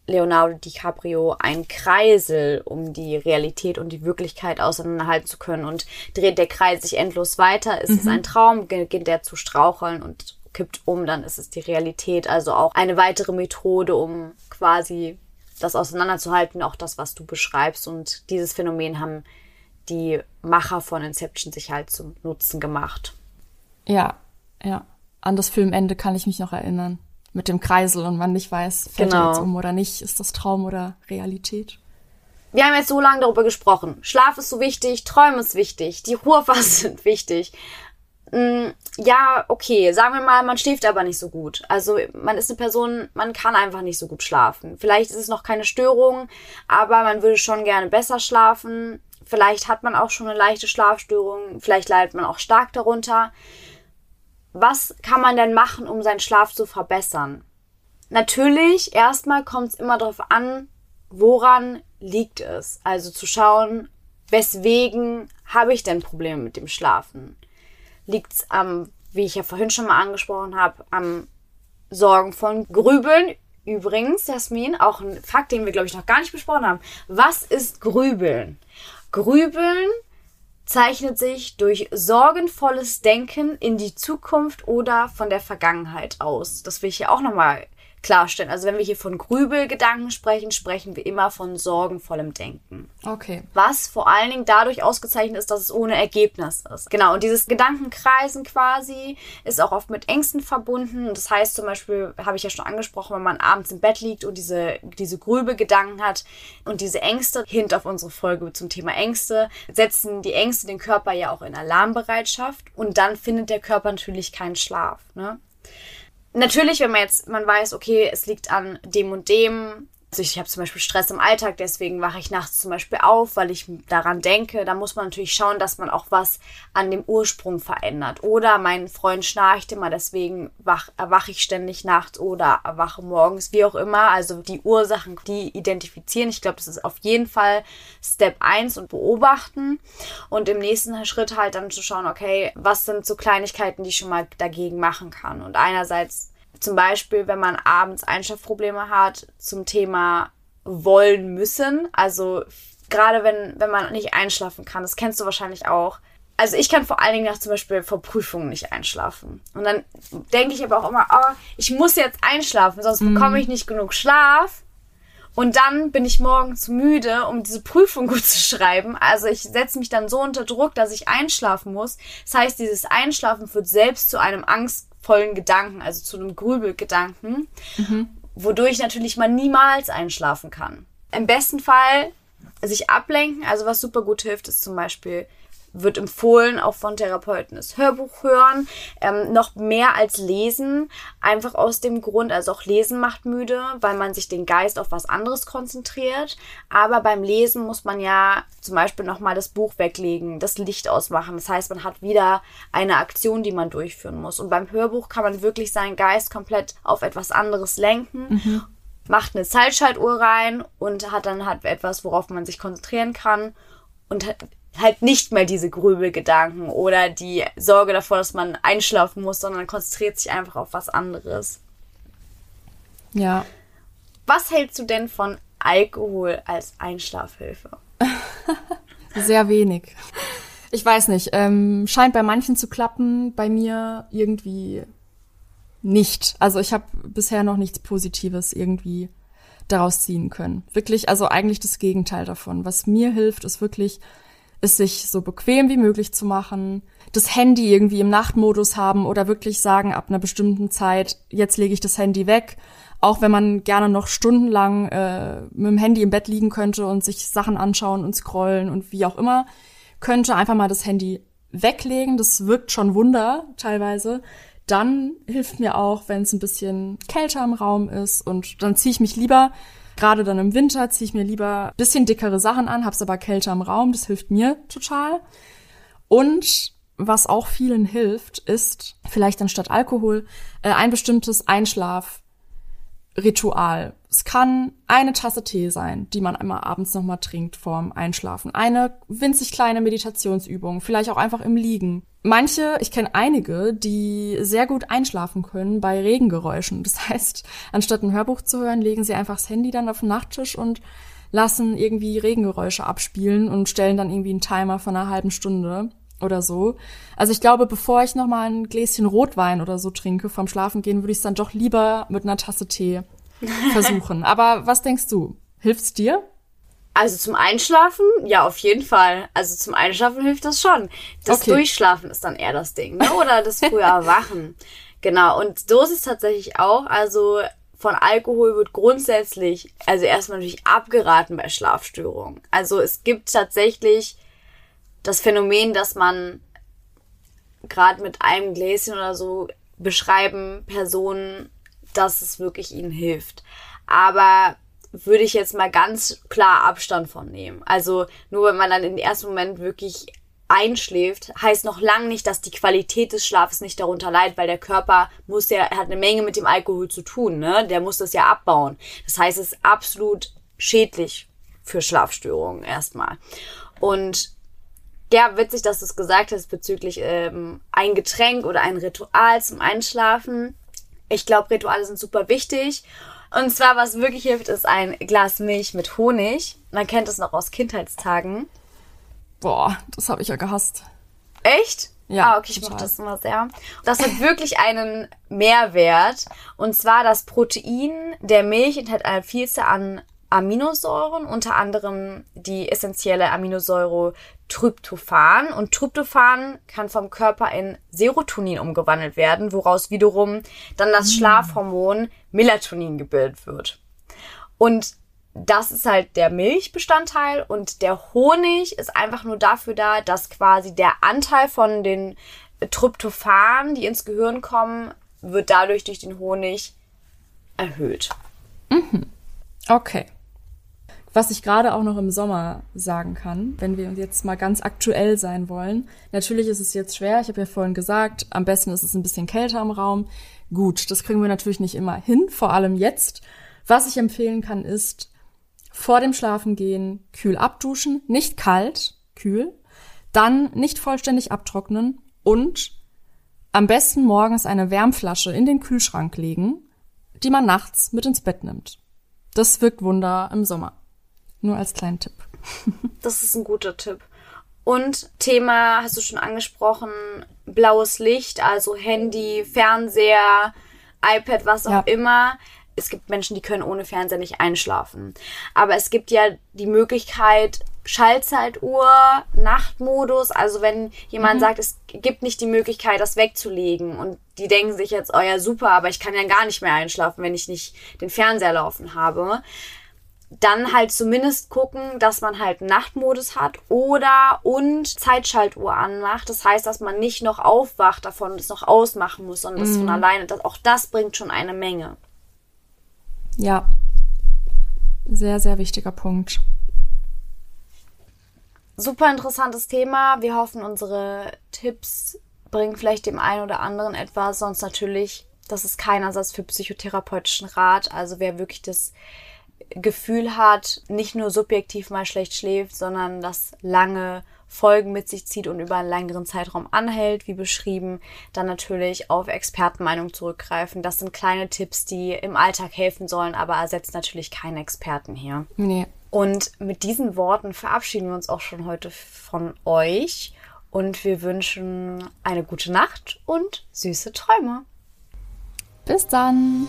Leonardo DiCaprio ein Kreisel, um die Realität und die Wirklichkeit auseinanderhalten zu können. Und dreht der Kreis sich endlos weiter, ist mhm. es ein Traum, beginnt der zu straucheln und kippt um, dann ist es die Realität. Also auch eine weitere Methode, um quasi das auseinanderzuhalten, auch das, was du beschreibst. Und dieses Phänomen haben die Macher von Inception sich halt zum Nutzen gemacht. Ja, ja. An das Filmende kann ich mich noch erinnern. Mit dem Kreisel und man nicht weiß, fällt genau. er jetzt um oder nicht, ist das Traum oder Realität. Wir haben jetzt so lange darüber gesprochen. Schlaf ist so wichtig, Träume ist wichtig, die Ruhephasen sind wichtig. Mm, ja, okay, sagen wir mal, man schläft aber nicht so gut. Also man ist eine Person, man kann einfach nicht so gut schlafen. Vielleicht ist es noch keine Störung, aber man würde schon gerne besser schlafen. Vielleicht hat man auch schon eine leichte Schlafstörung, vielleicht leidet man auch stark darunter was kann man denn machen, um seinen Schlaf zu verbessern? Natürlich, erstmal kommt es immer darauf an, woran liegt es. Also zu schauen, weswegen habe ich denn Probleme mit dem Schlafen? Liegt es am, wie ich ja vorhin schon mal angesprochen habe, am Sorgen von Grübeln? Übrigens, Jasmin, auch ein Fakt, den wir, glaube ich, noch gar nicht besprochen haben. Was ist Grübeln? Grübeln zeichnet sich durch sorgenvolles Denken in die Zukunft oder von der Vergangenheit aus. Das will ich hier auch nochmal klarstellen. Also wenn wir hier von Grübelgedanken sprechen, sprechen wir immer von sorgenvollem Denken. Okay. Was vor allen Dingen dadurch ausgezeichnet ist, dass es ohne Ergebnis ist. Genau, und dieses Gedankenkreisen quasi ist auch oft mit Ängsten verbunden. Das heißt zum Beispiel, habe ich ja schon angesprochen, wenn man abends im Bett liegt und diese, diese Grübelgedanken hat und diese Ängste, hint auf unsere Folge zum Thema Ängste, setzen die Ängste den Körper ja auch in Alarmbereitschaft und dann findet der Körper natürlich keinen Schlaf. Ne? Natürlich, wenn man jetzt, man weiß, okay, es liegt an dem und dem, also ich habe zum Beispiel Stress im Alltag, deswegen wache ich nachts zum Beispiel auf, weil ich daran denke. Da muss man natürlich schauen, dass man auch was an dem Ursprung verändert. Oder mein Freund schnarcht immer, deswegen wach, erwache ich ständig nachts oder erwache morgens, wie auch immer. Also die Ursachen, die identifizieren. Ich glaube, das ist auf jeden Fall Step 1 und beobachten. Und im nächsten Schritt halt dann zu schauen, okay, was sind so Kleinigkeiten, die ich schon mal dagegen machen kann. Und einerseits zum Beispiel, wenn man abends Einschlafprobleme hat zum Thema wollen müssen. Also gerade wenn, wenn man nicht einschlafen kann, das kennst du wahrscheinlich auch. Also ich kann vor allen Dingen nach zum Beispiel vor Prüfungen nicht einschlafen. Und dann denke ich aber auch immer, oh, ich muss jetzt einschlafen, sonst mhm. bekomme ich nicht genug Schlaf. Und dann bin ich morgen zu müde, um diese Prüfung gut zu schreiben. Also ich setze mich dann so unter Druck, dass ich einschlafen muss. Das heißt, dieses Einschlafen führt selbst zu einem Angst vollen Gedanken, also zu einem Grübelgedanken, mhm. wodurch natürlich man niemals einschlafen kann. Im besten Fall sich ablenken, also was super gut hilft, ist zum Beispiel wird empfohlen, auch von Therapeuten, das Hörbuch hören, ähm, noch mehr als lesen, einfach aus dem Grund, also auch lesen macht müde, weil man sich den Geist auf was anderes konzentriert. Aber beim Lesen muss man ja zum Beispiel nochmal das Buch weglegen, das Licht ausmachen. Das heißt, man hat wieder eine Aktion, die man durchführen muss. Und beim Hörbuch kann man wirklich seinen Geist komplett auf etwas anderes lenken. Mhm. Macht eine Zeitschaltuhr rein und hat dann halt etwas, worauf man sich konzentrieren kann und halt nicht mehr diese Grübelgedanken oder die Sorge davor, dass man einschlafen muss, sondern konzentriert sich einfach auf was anderes. Ja. Was hältst du denn von Alkohol als Einschlafhilfe? Sehr wenig. Ich weiß nicht, ähm, scheint bei manchen zu klappen, bei mir irgendwie nicht. Also ich habe bisher noch nichts Positives irgendwie daraus ziehen können. Wirklich, also eigentlich das Gegenteil davon. Was mir hilft, ist wirklich es sich so bequem wie möglich zu machen, das Handy irgendwie im Nachtmodus haben oder wirklich sagen, ab einer bestimmten Zeit, jetzt lege ich das Handy weg, auch wenn man gerne noch stundenlang äh, mit dem Handy im Bett liegen könnte und sich Sachen anschauen und scrollen und wie auch immer, könnte einfach mal das Handy weglegen. Das wirkt schon Wunder teilweise. Dann hilft mir auch, wenn es ein bisschen kälter im Raum ist und dann ziehe ich mich lieber Gerade dann im Winter ziehe ich mir lieber bisschen dickere Sachen an, hab's aber kälter im Raum, das hilft mir total. Und was auch vielen hilft, ist vielleicht anstatt Alkohol äh, ein bestimmtes Einschlafritual. Es kann eine Tasse Tee sein, die man einmal abends nochmal trinkt vorm Einschlafen. Eine winzig kleine Meditationsübung, vielleicht auch einfach im Liegen. Manche, ich kenne einige, die sehr gut einschlafen können bei Regengeräuschen. Das heißt, anstatt ein Hörbuch zu hören, legen sie einfach das Handy dann auf den Nachttisch und lassen irgendwie Regengeräusche abspielen und stellen dann irgendwie einen Timer von einer halben Stunde oder so. Also ich glaube, bevor ich noch mal ein Gläschen Rotwein oder so trinke vom Schlafengehen, würde ich es dann doch lieber mit einer Tasse Tee versuchen. Aber was denkst du? Hilft's dir? Also zum Einschlafen, ja, auf jeden Fall. Also zum Einschlafen hilft das schon. Das okay. Durchschlafen ist dann eher das Ding, ne? Oder das frühe Erwachen. genau. Und es tatsächlich auch. Also von Alkohol wird grundsätzlich, also erstmal natürlich abgeraten bei Schlafstörungen. Also es gibt tatsächlich das Phänomen, dass man gerade mit einem Gläschen oder so beschreiben Personen, dass es wirklich ihnen hilft. Aber würde ich jetzt mal ganz klar Abstand von nehmen. Also nur wenn man dann im ersten Moment wirklich einschläft, heißt noch lang nicht, dass die Qualität des Schlafes nicht darunter leidet, weil der Körper muss ja, er hat eine Menge mit dem Alkohol zu tun, ne? Der muss das ja abbauen. Das heißt, es ist absolut schädlich für Schlafstörungen erstmal. Und ja, witzig, dass du es gesagt hast bezüglich ähm, ein Getränk oder ein Ritual zum Einschlafen. Ich glaube, Rituale sind super wichtig. Und zwar, was wirklich hilft, ist ein Glas Milch mit Honig. Man kennt es noch aus Kindheitstagen. Boah, das habe ich ja gehasst. Echt? Ja, ah, okay, ich mache das immer sehr. Das hat wirklich einen Mehrwert. Und zwar das Protein der Milch enthält eine Vielzahl an Aminosäuren, unter anderem die essentielle Aminosäure Tryptophan. Und Tryptophan kann vom Körper in Serotonin umgewandelt werden, woraus wiederum dann das mm. Schlafhormon Melatonin gebildet wird. Und das ist halt der Milchbestandteil und der Honig ist einfach nur dafür da, dass quasi der Anteil von den Tryptophan, die ins Gehirn kommen, wird dadurch durch den Honig erhöht. Mhm. Okay. Was ich gerade auch noch im Sommer sagen kann, wenn wir jetzt mal ganz aktuell sein wollen. Natürlich ist es jetzt schwer. Ich habe ja vorhin gesagt, am besten ist es ein bisschen kälter im Raum. Gut, das kriegen wir natürlich nicht immer hin, vor allem jetzt. Was ich empfehlen kann, ist vor dem Schlafengehen kühl abduschen, nicht kalt, kühl, dann nicht vollständig abtrocknen und am besten morgens eine Wärmflasche in den Kühlschrank legen, die man nachts mit ins Bett nimmt. Das wirkt Wunder im Sommer. Nur als kleinen Tipp. Das ist ein guter Tipp. Und Thema hast du schon angesprochen, blaues Licht, also Handy, Fernseher, iPad, was auch ja. immer es gibt Menschen, die können ohne Fernseher nicht einschlafen. Aber es gibt ja die Möglichkeit, Schallzeituhr, Nachtmodus. Also wenn jemand mhm. sagt, es gibt nicht die Möglichkeit, das wegzulegen und die denken sich jetzt, oh ja, super, aber ich kann ja gar nicht mehr einschlafen, wenn ich nicht den Fernseher laufen habe. Dann halt zumindest gucken, dass man halt Nachtmodus hat oder und Zeitschaltuhr anmacht. Das heißt, dass man nicht noch aufwacht davon und es noch ausmachen muss, sondern das von mhm. alleine. Das, auch das bringt schon eine Menge. Ja. Sehr, sehr wichtiger Punkt. Super interessantes Thema. Wir hoffen, unsere Tipps bringen vielleicht dem einen oder anderen etwas. Sonst natürlich, das ist kein Ersatz für psychotherapeutischen Rat. Also wer wirklich das Gefühl hat, nicht nur subjektiv mal schlecht schläft, sondern das lange Folgen mit sich zieht und über einen längeren Zeitraum anhält, wie beschrieben, dann natürlich auf Expertenmeinung zurückgreifen. Das sind kleine Tipps, die im Alltag helfen sollen, aber ersetzt natürlich keinen Experten hier. Nee. Und mit diesen Worten verabschieden wir uns auch schon heute von euch und wir wünschen eine gute Nacht und süße Träume. Bis dann!